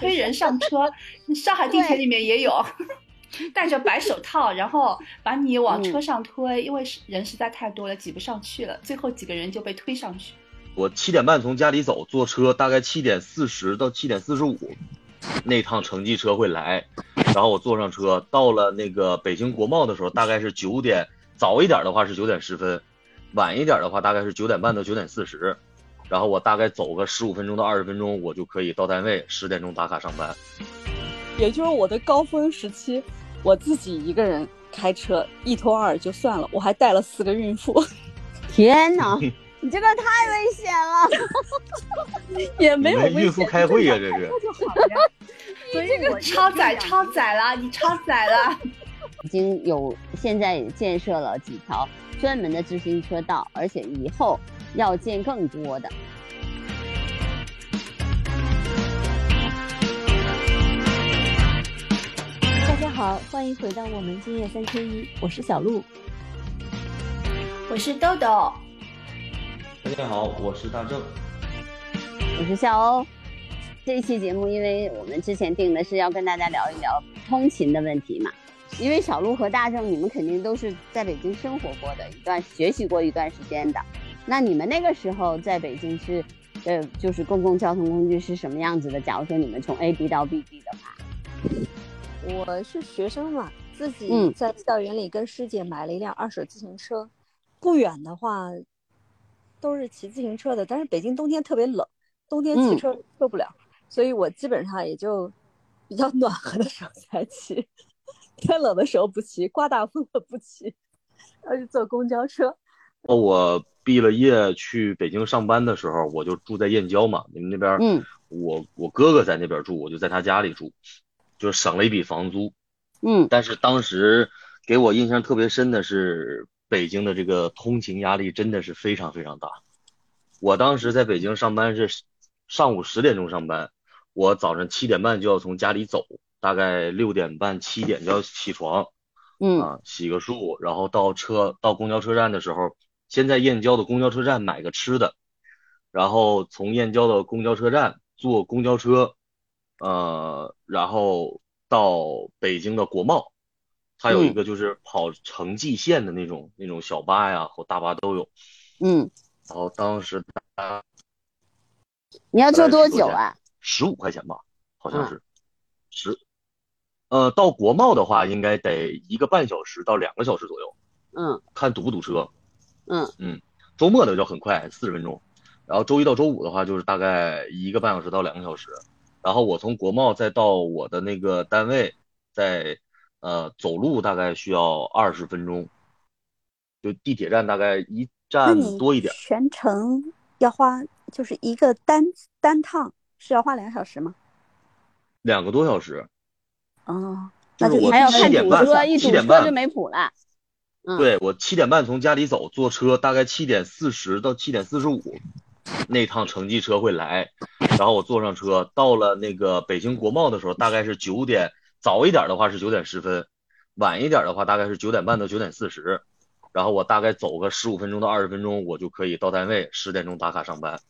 推人上车，上海地铁里面也有，戴着白手套，然后把你往车上推，因为人实在太多了，挤不上去了，最后几个人就被推上去。我七点半从家里走，坐车大概七点四十到七点四十五，那趟城际车会来，然后我坐上车，到了那个北京国贸的时候，大概是九点，早一点的话是九点十分，晚一点的话大概是九点半到九点四十。然后我大概走个十五分钟到二十分钟，我就可以到单位，十点钟打卡上班。也就是我的高峰时期，我自己一个人开车一拖二就算了，我还带了四个孕妇。天哪，你这个太危险了！也没有孕妇开会呀，这是。所以这个超载超载了，你超载了。已经有现在也建设了几条专门的自行车道，而且以后。要见更多的。大家好，欢迎回到我们今夜三缺一，我是小鹿，我是豆豆。大家好，我是大正，我是笑欧。这一期节目，因为我们之前定的是要跟大家聊一聊通勤的问题嘛，因为小鹿和大正，你们肯定都是在北京生活过的一段，学习过一段时间的。那你们那个时候在北京是，呃，就是公共交通工具是什么样子的？假如说你们从 A B 到 B 地的话，我是学生嘛，自己在校园里跟师姐买了一辆二手自行车，不远的话都是骑自行车的。但是北京冬天特别冷，冬天骑车受不了，所以我基本上也就比较暖和的时候才骑，天冷的时候不骑，刮大风了不骑，要去坐公交车。我。毕了业去北京上班的时候，我就住在燕郊嘛。你们那边，嗯，我我哥哥在那边住，我就在他家里住，就省了一笔房租。嗯，但是当时给我印象特别深的是，北京的这个通勤压力真的是非常非常大。我当时在北京上班是上午十点钟上班，我早上七点半就要从家里走，大概六点半七点就要起床，嗯啊，洗个漱，然后到车到公交车站的时候。先在燕郊的公交车站买个吃的，然后从燕郊的公交车站坐公交车，呃，然后到北京的国贸，它有一个就是跑城际线的那种那种小巴呀或大巴都有，嗯，然后当时你要坐多久啊？十五块钱吧，好像是十，呃，到国贸的话应该得一个半小时到两个小时左右，嗯，看堵不堵车。嗯嗯，周末的就很快，四十分钟，然后周一到周五的话就是大概一个半小时到两个小时，然后我从国贸再到我的那个单位，在呃走路大概需要二十分钟，就地铁站大概一站多一点。全程要花就是一个单单趟是要花两个小时吗？两个多小时。哦，那就还要看堵车，一堵车就没谱了。对我七点半从家里走，坐车大概七点四十到七点四十五，那趟城际车会来，然后我坐上车，到了那个北京国贸的时候，大概是九点，早一点的话是九点十分，晚一点的话大概是九点半到九点四十，然后我大概走个十五分钟到二十分钟，我就可以到单位，十点钟打卡上班。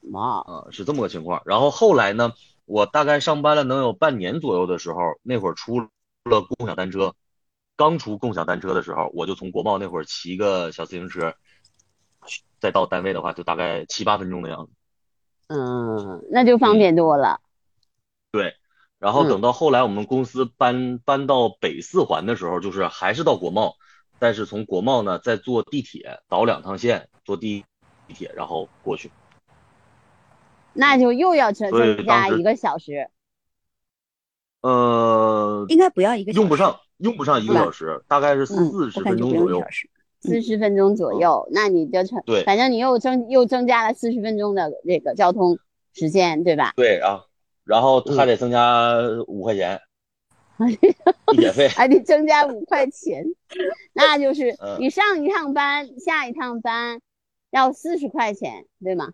妈啊，是这么个情况。然后后来呢，我大概上班了能有半年左右的时候，那会儿出了共享单车。刚出共享单车的时候，我就从国贸那会儿骑个小自行车，再到单位的话，就大概七八分钟的样子。嗯，那就方便多了。对，然后等到后来我们公司搬搬到北四环的时候，就是还是到国贸，但是从国贸呢再坐地铁倒两趟线，坐地地铁然后过去。那就又要增增加一个小时。呃，应该不要一个，用不上。用不上一个小时，大概是四十分钟左右。四十分钟左右，那你就成对，反正你又增又增加了四十分钟的那个交通时间，对吧？对啊，然后还得增加五块钱，地铁费还得增加五块钱，那就是你上一趟班，下一趟班要四十块钱，对吗？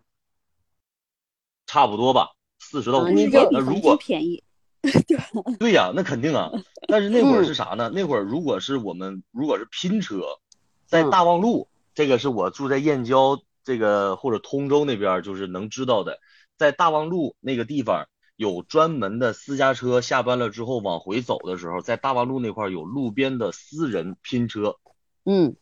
差不多吧，四十到五十吧。那如果便宜。对对呀，那肯定啊。但是那会儿是啥呢？那会儿如果是我们如果是拼车，在大望路，这个是我住在燕郊这个或者通州那边就是能知道的，在大望路那个地方有专门的私家车，下班了之后往回走的时候，在大望路那块儿有路边的私人拼车。嗯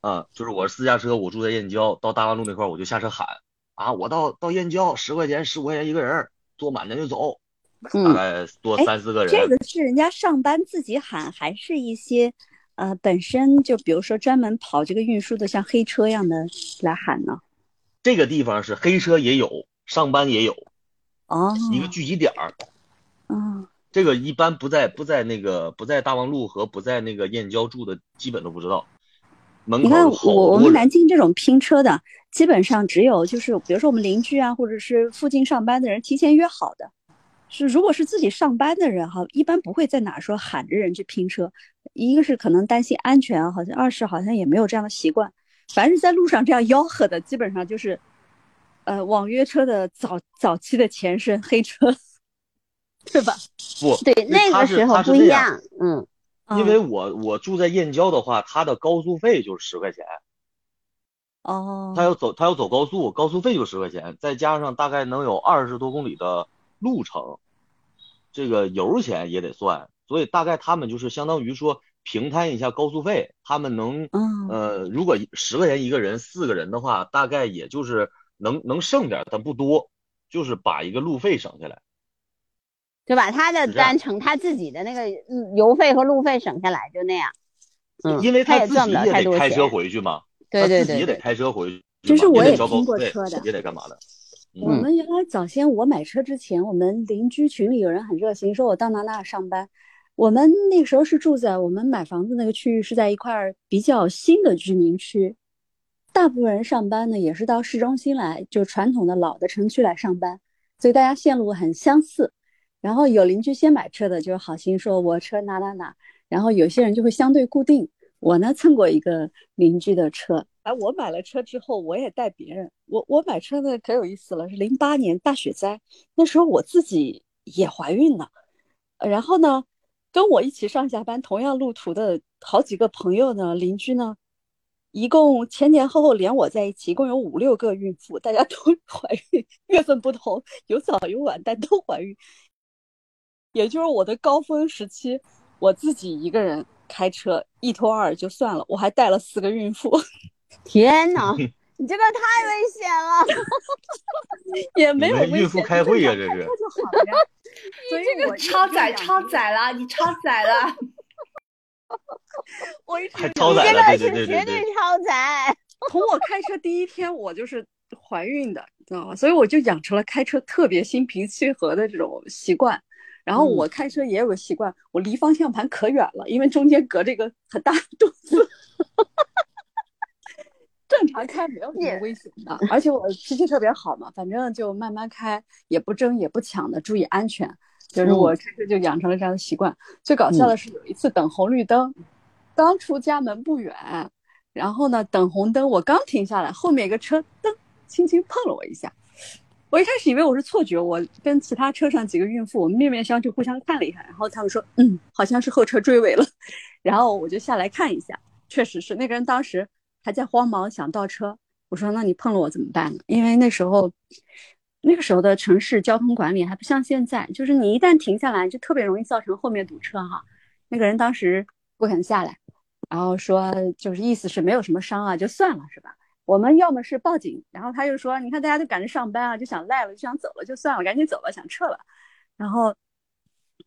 啊，就是我是私家车，我住在燕郊，到大望路那块儿我就下车喊啊，我到到燕郊十块钱十五块钱一个人，坐满咱就走，大嗯，概多哎三四个人。这个是人家上班自己喊，还是一些呃本身就比如说专门跑这个运输的，像黑车一样的来喊呢？这个地方是黑车也有，上班也有哦，一个聚集点儿。哦，这个一般不在不在那个不在大望路和不在那个燕郊住的，基本都不知道。门你看口我我们南京这种拼车的，基本上只有就是比如说我们邻居啊，或者是附近上班的人提前约好的。是，如果是自己上班的人哈，一般不会在哪说喊着人去拼车。一个是可能担心安全啊，好像二是好像也没有这样的习惯。凡是在路上这样吆喝的，基本上就是，呃，网约车的早早期的前身黑车，对吧？不对，那个时候不一样，嗯因为我我住在燕郊的话，它的高速费就是十块钱，哦，他要走他要走高速，高速费就十块钱，再加上大概能有二十多公里的路程，这个油钱也得算，所以大概他们就是相当于说平摊一下高速费，他们能嗯呃，如果十块钱一个人，四个人的话，大概也就是能能剩点儿，但不多，就是把一个路费省下来。就把他的单程他自己的那个嗯油费和路费省下来，就那样。嗯，因为他也自己赚不了太多也得开车。回去嘛，对他对对对，自己也得开车回去嘛，其实我也也得交高拼速费过车的也得干嘛的。我们原来早先我买车之前，我们邻居群里有人很热心，说我到哪哪上班。我们那时候是住在我们买房子那个区域是在一块儿比较新的居民区，大部分人上班呢也是到市中心来，就传统的老的城区来上班，所以大家线路很相似。然后有邻居先买车的，就好心说我车哪哪哪，然后有些人就会相对固定。我呢蹭过一个邻居的车，哎，我买了车之后，我也带别人。我我买车呢可有意思了，是零八年大雪灾，那时候我自己也怀孕了，然后呢，跟我一起上下班同样路途的好几个朋友呢，邻居呢，一共前前后后连我在一起，一共有五六个孕妇，大家都 怀孕，月份不同，有早有晚，但都怀孕。也就是我的高峰时期，我自己一个人开车一拖二就算了，我还带了四个孕妇，天哪，你这个太危险了。也没有危们孕妇开会呀、正这是。所以我一超载超载了，你超载了。我一直还养超载了，这个对对对是绝对对。超载。从我开车第一天，我就是怀孕的，知道吗？所以我就养成了开车特别心平气和的这种习惯。然后我开车也有个习惯，我离方向盘可远了，因为中间隔着一个很大的肚子。正常开没有什么危险的，而且我脾气特别好嘛，反正就慢慢开，也不争也不抢的，注意安全。就是我开车就养成了这样的习惯。最搞笑的是有一次等红绿灯，刚出家门不远，然后呢等红灯，我刚停下来，后面一个车噔轻轻碰了我一下。我一开始以为我是错觉，我跟其他车上几个孕妇，我们面面相觑，互相看了一下，然后他们说，嗯，好像是后车追尾了，然后我就下来看一下，确实是那个人当时还在慌忙想倒车，我说那你碰了我怎么办呢？因为那时候，那个时候的城市交通管理还不像现在，就是你一旦停下来，就特别容易造成后面堵车哈。那个人当时不肯下来，然后说就是意思是没有什么伤啊，就算了是吧？我们要么是报警，然后他就说，你看大家都赶着上班啊，就想赖了，就想走了，就算了，赶紧走吧，想撤了。然后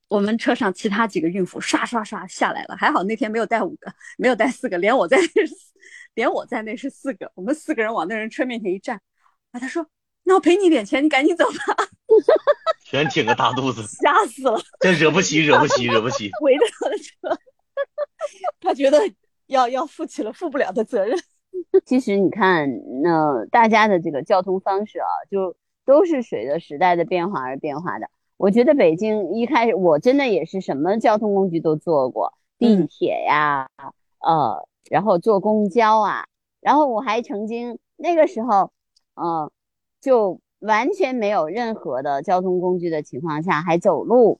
我们车上其他几个孕妇刷刷刷下来了，还好那天没有带五个，没有带四个，连我在，连我在内是四个。我们四个人往那人车面前一站，啊，他说，那我赔你点钱，你赶紧走吧，全挺个大肚子，吓死了，真惹不起，惹不起，惹不起。围着他的车，他觉得要要负起了负不了的责任。其实你看，那大家的这个交通方式啊，就都是随着时代的变化而变化的。我觉得北京一开始，我真的也是什么交通工具都坐过，地铁呀，呃，然后坐公交啊，然后我还曾经那个时候，呃，就完全没有任何的交通工具的情况下还走路，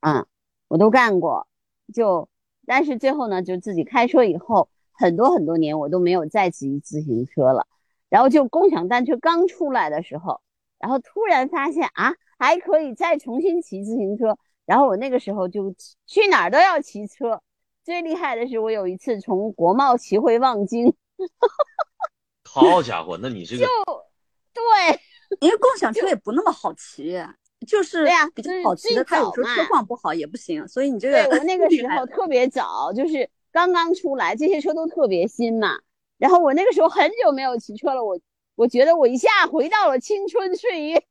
啊，我都干过。就但是最后呢，就自己开车以后。很多很多年我都没有再骑自行车了，然后就共享单车刚出来的时候，然后突然发现啊，还可以再重新骑自行车。然后我那个时候就去哪儿都要骑车。最厉害的是，我有一次从国贸骑回望京。好家伙，那你这个就对，因为共享车也不那么好骑，就是对呀，比较好骑的，它有时候车况不好也不行。所以你这个对我那个 时候特别早，就是刚刚出来，这些车都特别新嘛。然后我那个时候很久没有骑车了，我我觉得我一下回到了青春岁月。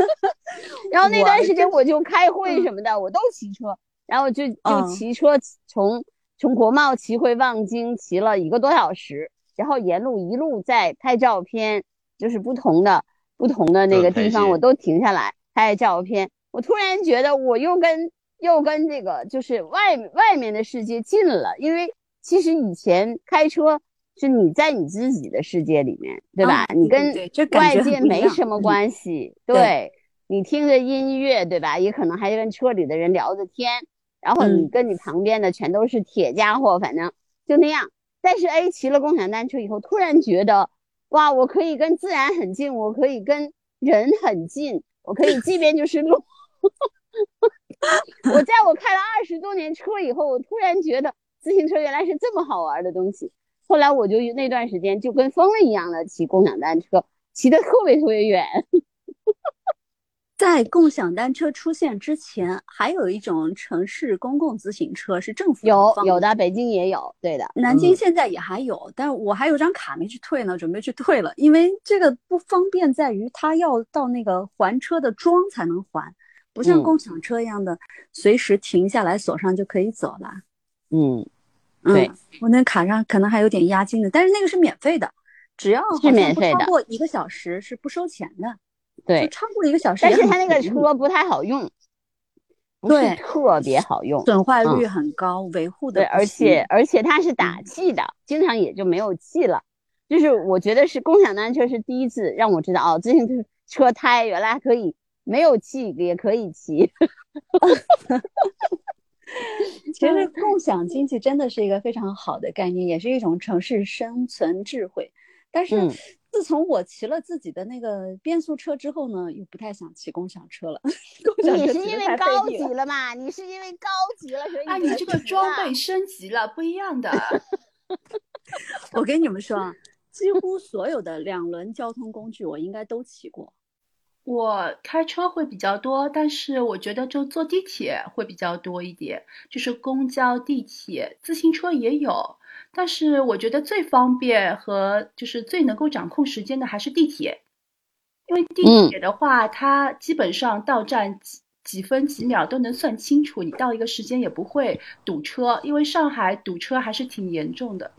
然后那段时间我就开会什么的，我都骑车，然后就就骑车从从国贸骑回望京，骑了一个多小时，然后沿路一路在拍照片，就是不同的不同的那个地方我都停下来拍照片。我突然觉得我又跟又跟这个就是外外面的世界近了，因为其实以前开车。是你在你自己的世界里面，对吧？你跟外界没什么关系。对，你听着音乐，对吧？也可能还跟车里的人聊着天，然后你跟你旁边的全都是铁家伙，反正就那样。但是，A，骑了共享单车以后，突然觉得，哇，我可以跟自然很近，我可以跟人很近，我可以即便就是路。我在我开了二十多年车以后，我突然觉得自行车原来是这么好玩的东西。后来我就那段时间就跟疯了一样的骑共享单车，骑的特别特别远。在共享单车出现之前，还有一种城市公共自行车是政府有有的，北京也有，对的，南京现在也还有，但我还有张卡没去退呢，准备去退了，因为这个不方便在于它要到那个还车的桩才能还，不像共享车一样的随时停下来锁上就可以走了。嗯。对我那卡上可能还有点押金的，但是那个是免费的，只要是免费的，超过一个小时是不收钱的。对，超过一个小时，但是它那个车不太好用，不是，特别好用，损坏率很高，维护的对，而且而且它是打气的，经常也就没有气了。就是我觉得是共享单车是第一次让我知道哦，自行车车胎原来可以没有气也可以骑。其实共享经济真的是一个非常好的概念，也是一种城市生存智慧。但是自从我骑了自己的那个变速车之后呢，又不太想骑共享车了。你是因为高级了嘛？你是因为高级了，所以啊，你这个装备升级了，不一样的。我跟你们说啊，几乎所有的两轮交通工具我应该都骑过。我开车会比较多，但是我觉得就坐地铁会比较多一点，就是公交、地铁、自行车也有，但是我觉得最方便和就是最能够掌控时间的还是地铁，因为地铁的话，它基本上到站几几分几秒都能算清楚，你到一个时间也不会堵车，因为上海堵车还是挺严重的。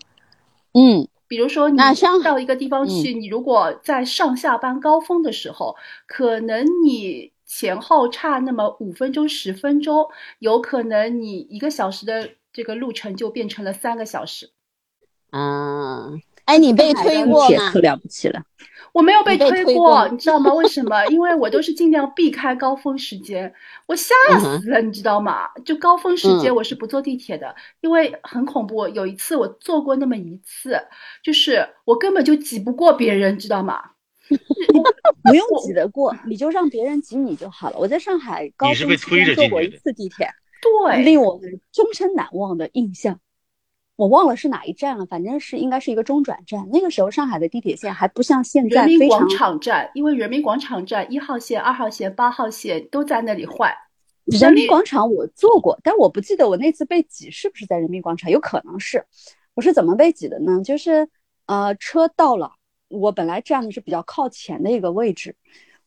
嗯。比如说，你到一个地方去，你如果在上下班高峰的时候，可能你前后差那么五分钟、十分钟，有可能你一个小时的这个路程就变成了三个小时。啊，哎，你被推过吗？可了不起了。我没有被推过，你知道吗？为什么？因为我都是尽量避开高峰时间，我吓死了，你知道吗？就高峰时间我是不坐地铁的，因为很恐怖。有一次我坐过那么一次，就是我根本就挤不过别人，知道吗？不用 挤得过，你就让别人挤你就好了。我在上海高峰期间坐过一次地铁，对，令我终身难忘的印象。我忘了是哪一站了，反正是应该是一个中转站。那个时候上海的地铁线还不像现在人民广场站，因为人民广场站一号线、二号线、八号线都在那里换。人民广场我坐过，但我不记得我那次被挤是不是在人民广场，有可能是。我是怎么被挤的呢？就是呃，车到了，我本来站的是比较靠前的一个位置，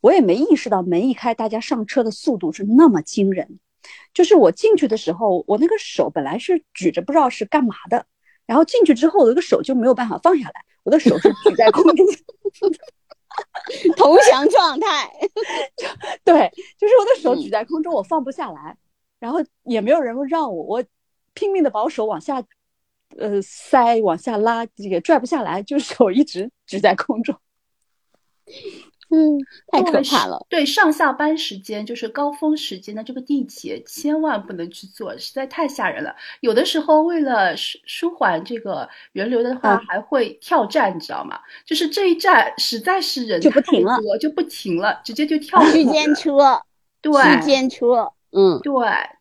我也没意识到门一开，大家上车的速度是那么惊人。就是我进去的时候，我那个手本来是举着，不知道是干嘛的。然后进去之后，我那个手就没有办法放下来，我的手是举在空中，投降状态。对，就是我的手举在空中，我放不下来，然后也没有人让我，我拼命的把我手往下，呃，塞，往下拉，也拽不下来，就手一直举在空中。嗯，太可怕了。对，上下班时间就是高峰时间的这个地铁，千万不能去坐，实在太吓人了。有的时候为了舒舒缓这个人流的话，还会跳站，你知道吗？就是这一站实在是人就不停了，就不停了，直接就 跳区间车，对，区间车，嗯，对，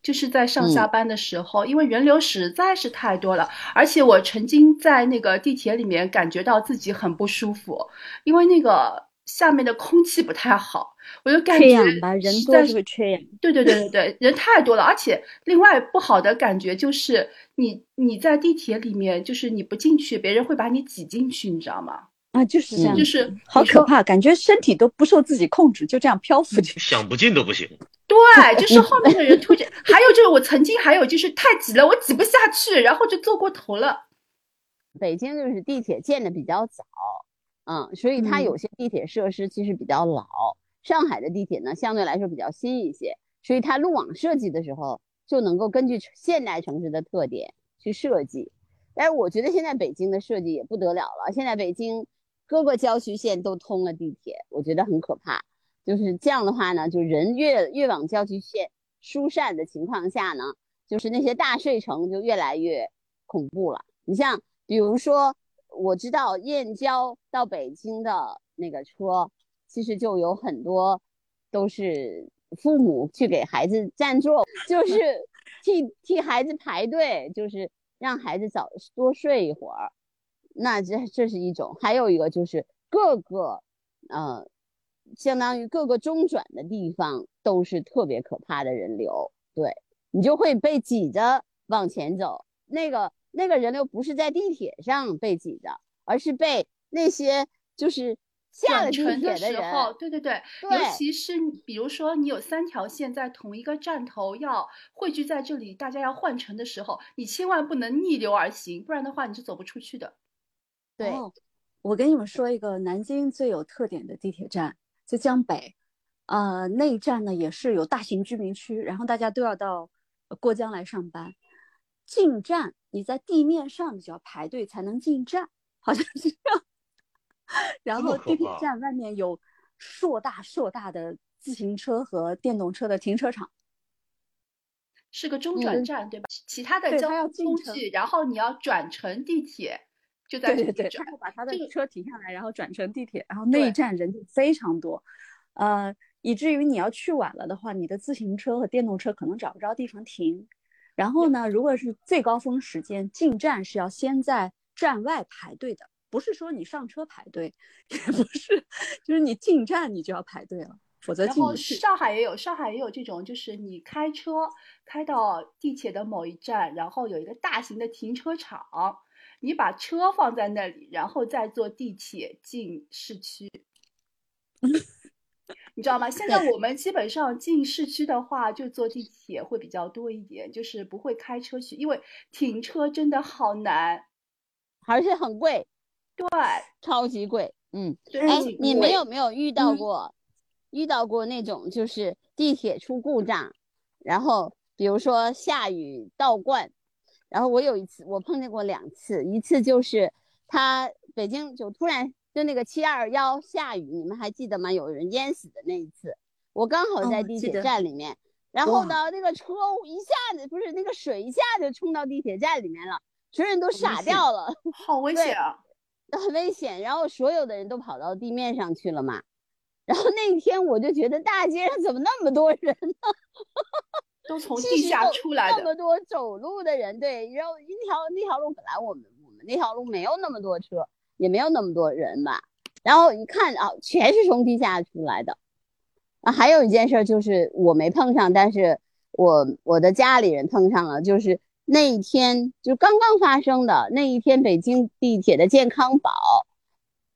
就是在上下班的时候，因为人流实在是太多了，而且我曾经在那个地铁里面感觉到自己很不舒服，因为那个。下面的空气不太好，我就感觉缺氧吧，人多就会缺氧。对对对对对，人太多了，而且另外不好的感觉就是你你在地铁里面，就是你不进去，别人会把你挤进去，你知道吗？啊，就是这样，就是好可怕，感觉身体都不受自己控制，就这样漂浮去，想不进都不行。对，就是后面的人突然，还有就是我曾经还有就是太挤了，我挤不下去，然后就坐过头了。北京就是地铁建的比较早。嗯，所以它有些地铁设施其实比较老。上海的地铁呢，相对来说比较新一些，所以它路网设计的时候就能够根据现代城市的特点去设计。但是我觉得现在北京的设计也不得了了，现在北京各个郊区县都通了地铁，我觉得很可怕。就是这样的话呢，就人越越往郊区县疏散的情况下呢，就是那些大睡城就越来越恐怖了。你像比如说。我知道燕郊到北京的那个车，其实就有很多都是父母去给孩子占座，就是替替孩子排队，就是让孩子早多睡一会儿。那这这是一种，还有一个就是各个呃，相当于各个中转的地方都是特别可怕的人流，对你就会被挤着往前走，那个。那个人流不是在地铁上被挤的，而是被那些就是下了地铁的人。对对对，尤其是比如说你有三条线在同一个站头要汇聚在这里，大家要换乘的时候，你千万不能逆流而行，不然的话你是走不出去的。对，我跟你们说一个南京最有特点的地铁站，在江北，呃，那一站呢也是有大型居民区，然后大家都要到过江来上班，进站。你在地面上你就要排队才能进站，好像是这样。然后地铁站外面有硕大硕大的自行车和电动车的停车场，是个中转站对吧？其他的交通工具，然后你要转乘地铁，就在对对对，他把他的车停下来，然后转乘地铁，然后那一站人就非常多，呃，以至于你要去晚了的话，你的自行车和电动车可能找不着地方停。然后呢，如果是最高峰时间进站是要先在站外排队的，不是说你上车排队，也不是，就是你进站你就要排队了，否则进。上海也有，上海也有这种，就是你开车开到地铁的某一站，然后有一个大型的停车场，你把车放在那里，然后再坐地铁进市区。你知道吗？现在我们基本上进市区的话，就坐地铁会比较多一点，就是不会开车去，因为停车真的好难，而且很贵，对，超级贵。嗯，哎，你们有没有遇到过，遇到过那种就是地铁出故障，然后比如说下雨倒灌，然后我有一次我碰见过两次，一次就是他北京就突然。就那个七二幺下雨，你们还记得吗？有人淹死的那一次，我刚好在地铁站里面，然后呢，那个车一下子不是那个水一下就冲到地铁站里面了，所有人都傻掉了，好危险啊，很危险。然后所有的人都跑到地面上去了嘛，然后那天我就觉得大街上怎么那么多人呢？都从地下出来的，那么多走路的人，对，然后一条那条路本来我们我们那条路没有那么多车。也没有那么多人吧，然后一看啊，全是从地下出来的。啊，还有一件事就是我没碰上，但是我我的家里人碰上了，就是那一天就刚刚发生的那一天，北京地铁的健康宝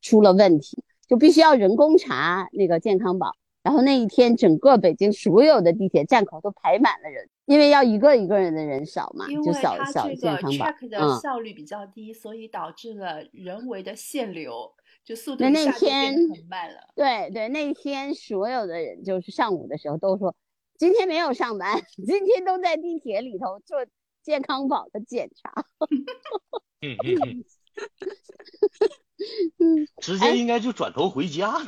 出了问题，就必须要人工查那个健康宝。然后那一天，整个北京所有的地铁站口都排满了人，因为要一个一个人的人少嘛，就小小健康宝。的效率比较低，所以导致了人为的限流，就速度那天很慢了。对对，那天所有的人就是上午的时候都说，今天没有上班，今天都在地铁里头做健康宝的检查。嗯嗯 嗯，直接应该就转头回家。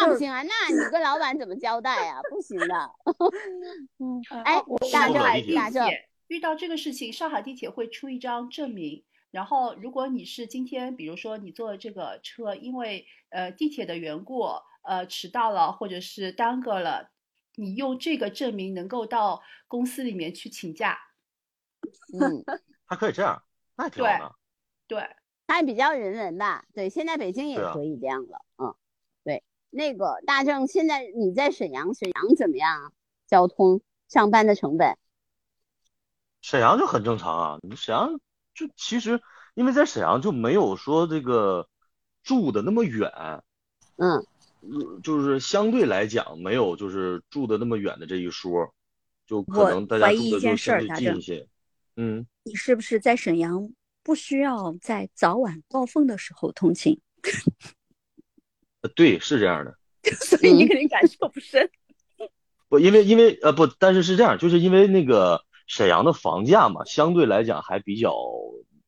那不行啊，那你跟老板怎么交代啊？不行的。嗯，哎，大上海地铁遇到这个事情，上海地铁会出一张证明。然后，如果你是今天，比如说你坐这个车，因为呃地铁的缘故，呃迟到了或者是耽搁了，你用这个证明能够到公司里面去请假。嗯，还可以这样，那挺好的。对，还比较人文吧？对，现在北京也可以这样了。嗯，对，那个大正，现在你在沈阳，沈阳怎么样？交通上班的成本？沈阳就很正常啊，你沈阳。就其实，因为在沈阳就没有说这个住的那么远，嗯，就是相对来讲没有就是住的那么远的这一说，就可能大家住的就相对近一些。嗯，你是不是在沈阳不需要在早晚高峰的时候通勤？对，是这样的。所以你肯定感受不深。不，因为因为呃不，但是是这样，就是因为那个。沈阳的房价嘛，相对来讲还比较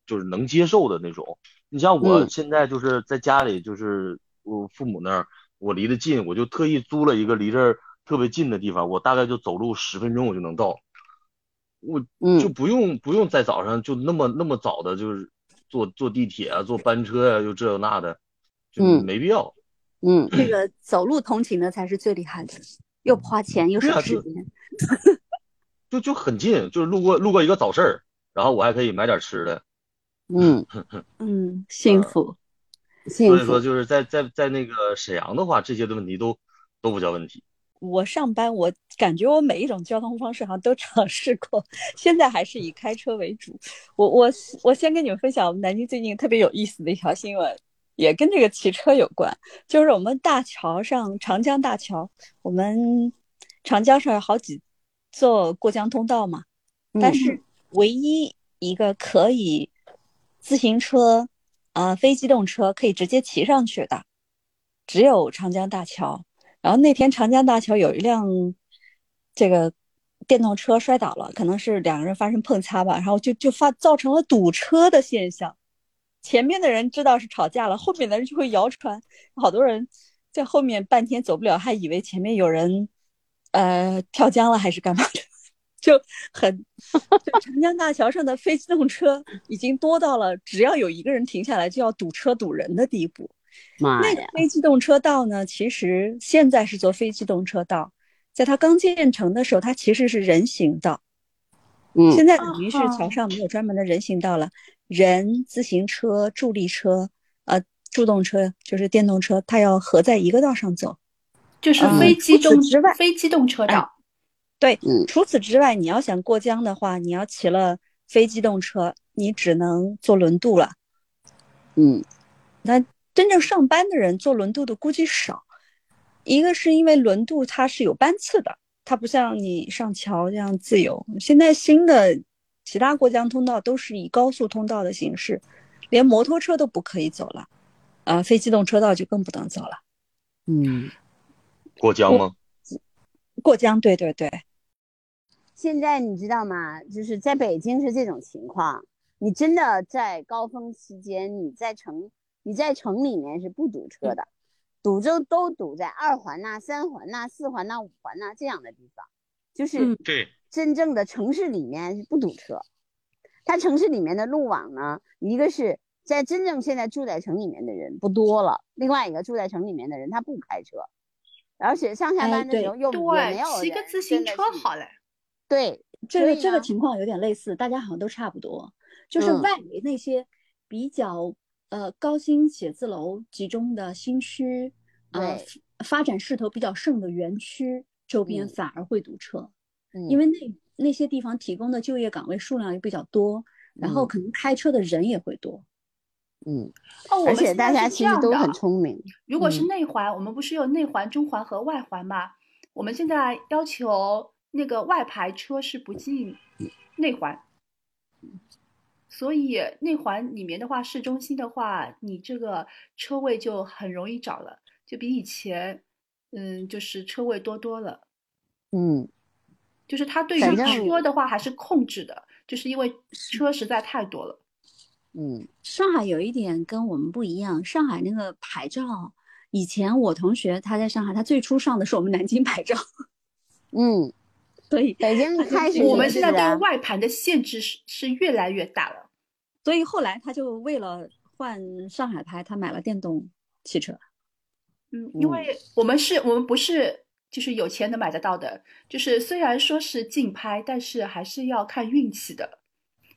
就是能接受的那种。你像我现在就是在家里，就是我父母那儿，我离得近，我就特意租了一个离这儿特别近的地方，我大概就走路十分钟我就能到，我就不用不用在早上就那么那么早的，就是坐坐地铁啊，坐班车呀，又这那的，就没必要。嗯，这个走路通勤的才是最厉害的，又不花钱又省时间。就就很近，就是路过路过一个早市儿，然后我还可以买点吃的。嗯 嗯，幸福。所以说就是在在在那个沈阳的话，这些的问题都都不叫问题。我上班，我感觉我每一种交通方式好像都尝试过，现在还是以开车为主。我我我先跟你们分享我们南京最近特别有意思的一条新闻，也跟这个骑车有关，就是我们大桥上长江大桥，我们长江上有好几。座过江通道嘛，但是唯一一个可以自行车啊、非机动车可以直接骑上去的，只有长江大桥。然后那天长江大桥有一辆这个电动车摔倒了，可能是两个人发生碰擦吧，然后就就发造成了堵车的现象。前面的人知道是吵架了，后面的人就会谣传，好多人在后面半天走不了，还以为前面有人。呃，跳江了还是干嘛的？就很，长江大桥上的非机动车已经多到了，只要有一个人停下来就要堵车堵人的地步。妈那个非机动车道呢？其实现在是做非机动车道，在它刚建成的时候，它其实是人行道。嗯，现在等于是桥上没有专门的人行道了，人、自行车、助力车、呃，助动车就是电动车，它要合在一个道上走。就是非机动之外，非机动车道。对，除此之外，你要想过江的话，你要骑了非机动车，你只能坐轮渡了。嗯，那真正上班的人坐轮渡的估计少。一个是因为轮渡它是有班次的，它不像你上桥这样自由。现在新的其他过江通道都是以高速通道的形式，连摩托车都不可以走了，啊，非机动车道就更不能走了。嗯。过江吗？过江，对对对。现在你知道吗？就是在北京是这种情况。你真的在高峰期间，你在城，你在城里面是不堵车的，堵就都堵在二环呐、三环呐、四环呐、五环呐这样的地方。就是对真正的城市里面是不堵车。它城市里面的路网呢，一个是在真正现在住在城里面的人不多了，另外一个住在城里面的人他不开车。而且上下班的时候又也没有骑个自行车好嘞。对，这个这个情况有点类似，大家好像都差不多。就是外围那些比较呃高新写字楼集中的新区，呃发展势头比较盛的园区周边反而会堵车，因为那那些地方提供的就业岗位数量也比较多，然后可能开车的人也会多。嗯，哦而且大家其实都很聪明。如果是内环，我们不是有内环、中环和外环吗？我们现在要求那个外牌车是不进内环，所以内环里面的话，市中心的话，你这个车位就很容易找了，就比以前，嗯，就是车位多多了。嗯，就是他对于车的话还是控制的，就是因为车实在太多了。嗯，上海有一点跟我们不一样，上海那个牌照，以前我同学他在上海，他最初上的是我们南京牌照。嗯，所以北京开始，我们现在对外盘的限制是是越来越大了。所以后来他就为了换上海牌，他买了电动汽车。嗯，因为我们是我们不是就是有钱能买得到的，就是虽然说是竞拍，但是还是要看运气的。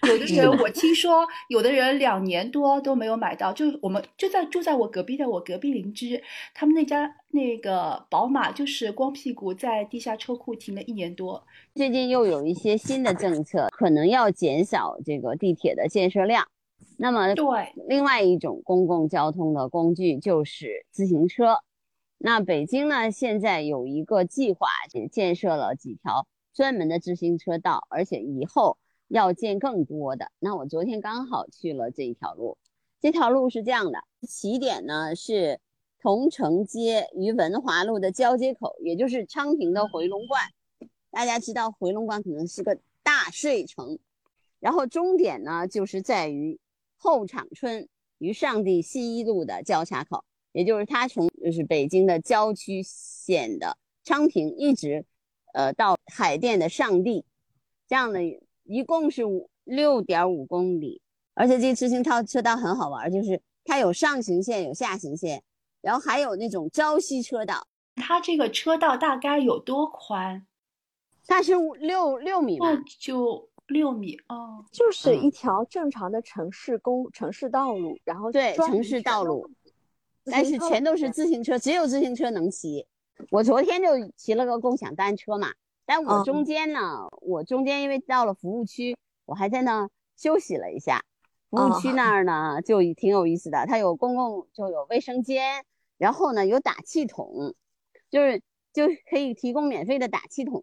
有的人我听说，有的人两年多都没有买到，就我们就在住在我隔壁的我隔壁邻居，他们那家那个宝马就是光屁股在地下车库停了一年多。最近又有一些新的政策，可能要减少这个地铁的建设量。那么，对，另外一种公共交通的工具就是自行车。那北京呢，现在有一个计划，建设了几条专门的自行车道，而且以后。要建更多的。那我昨天刚好去了这一条路，这条路是这样的，起点呢是桐城街与文华路的交接口，也就是昌平的回龙观。大家知道回龙观可能是个大睡城，然后终点呢就是在于后场村与上地西一路的交叉口，也就是它从就是北京的郊区县的昌平一直，呃到海淀的上地，这样的。一共是五六点五公里，而且这自行车车道很好玩，就是它有上行线，有下行线，然后还有那种朝夕车道。它这个车道大概有多宽？它是六六米吧？就六米哦，就是一条正常的城市公城市道路，然后对城市道路，但是全都是自行车，只有自行车能骑。我昨天就骑了个共享单车嘛。但我中间呢，我中间因为到了服务区，我还在那休息了一下。服务区那儿呢，就挺有意思的，它有公共就有卫生间，然后呢有打气筒，就是就可以提供免费的打气筒，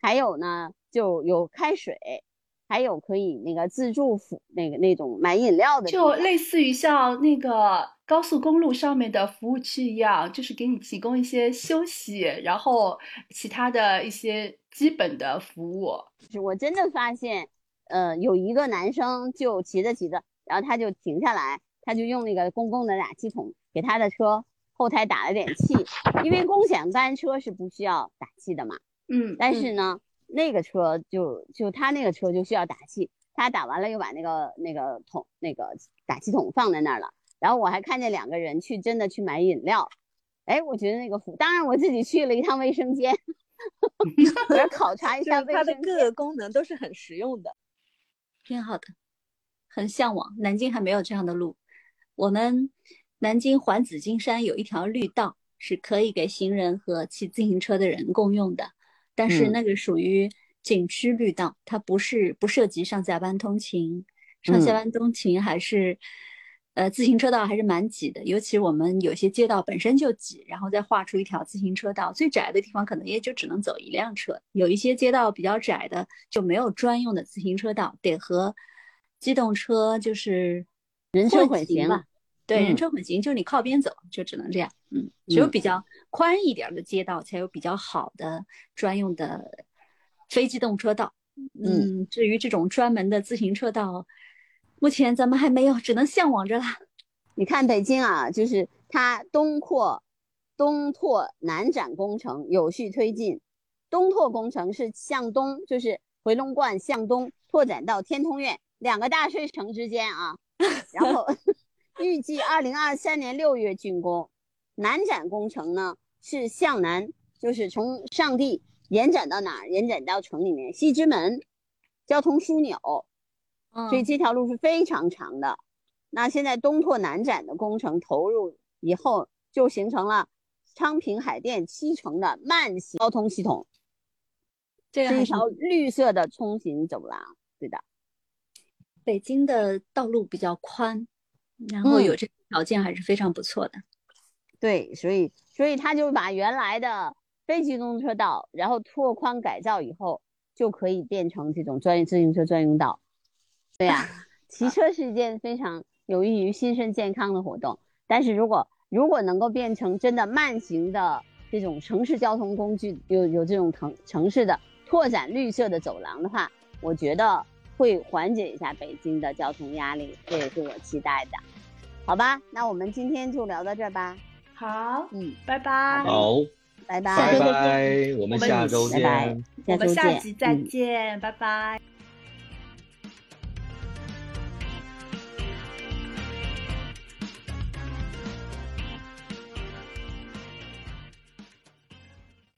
还有呢就有开水，还有可以那个自助服那个那种买饮料的，就类似于像那个。高速公路上面的服务区一样，就是给你提供一些休息，然后其他的一些基本的服务。就我真的发现，呃，有一个男生就骑着骑着，然后他就停下来，他就用那个公共的打气筒给他的车后台打了点气，因为共享单车是不需要打气的嘛。嗯。但是呢，那个车就就他那个车就需要打气，他打完了又把那个那个桶那个打气筒放在那儿了。然后我还看见两个人去真的去买饮料，哎，我觉得那个服，当然我自己去了一趟卫生间，我要考察一下它的各个功能都是很实用的，挺好的，很向往。南京还没有这样的路，我们南京环紫金山有一条绿道是可以给行人和骑自行车的人共用的，但是那个属于景区绿道，它不是不涉及上下班通勤，上下班通勤还是。呃，自行车道还是蛮挤的，尤其我们有些街道本身就挤，然后再画出一条自行车道，最窄的地方可能也就只能走一辆车。有一些街道比较窄的就没有专用的自行车道，得和机动车就是人车混行吧。对，人车混行，就是你靠边走就只能这样。嗯，只有比较宽一点的街道才有比较好的专用的非机动车道。嗯，至于这种专门的自行车道。目前咱们还没有，只能向往着了。你看北京啊，就是它东扩、东拓、南展工程有序推进。东拓工程是向东，就是回龙观向东拓展到天通苑两个大睡城之间啊。然后预计二零二三年六月竣工。南展工程呢是向南，就是从上地延展到哪儿？延展到城里面西直门，交通枢纽。所以这条路是非常长的。那现在东拓南展的工程投入以后，就形成了昌平海淀七城的慢行交通系统。这是一条绿色的通行走廊。对的，北京的道路比较宽，然后有这条件还是非常不错的。对，所以所以他就把原来的非机动车道，然后拓宽改造以后，就可以变成这种专业自行车专用道。对呀，骑车是一件非常有益于心身健康的活动。但是如果如果能够变成真的慢行的这种城市交通工具，有有这种城城市的拓展绿色的走廊的话，我觉得会缓解一下北京的交通压力，这也是我期待的。好吧，那我们今天就聊到这儿吧。好。嗯，拜拜。好，拜拜拜，拜，我们下周见。我们下周见集再嗯见，拜拜。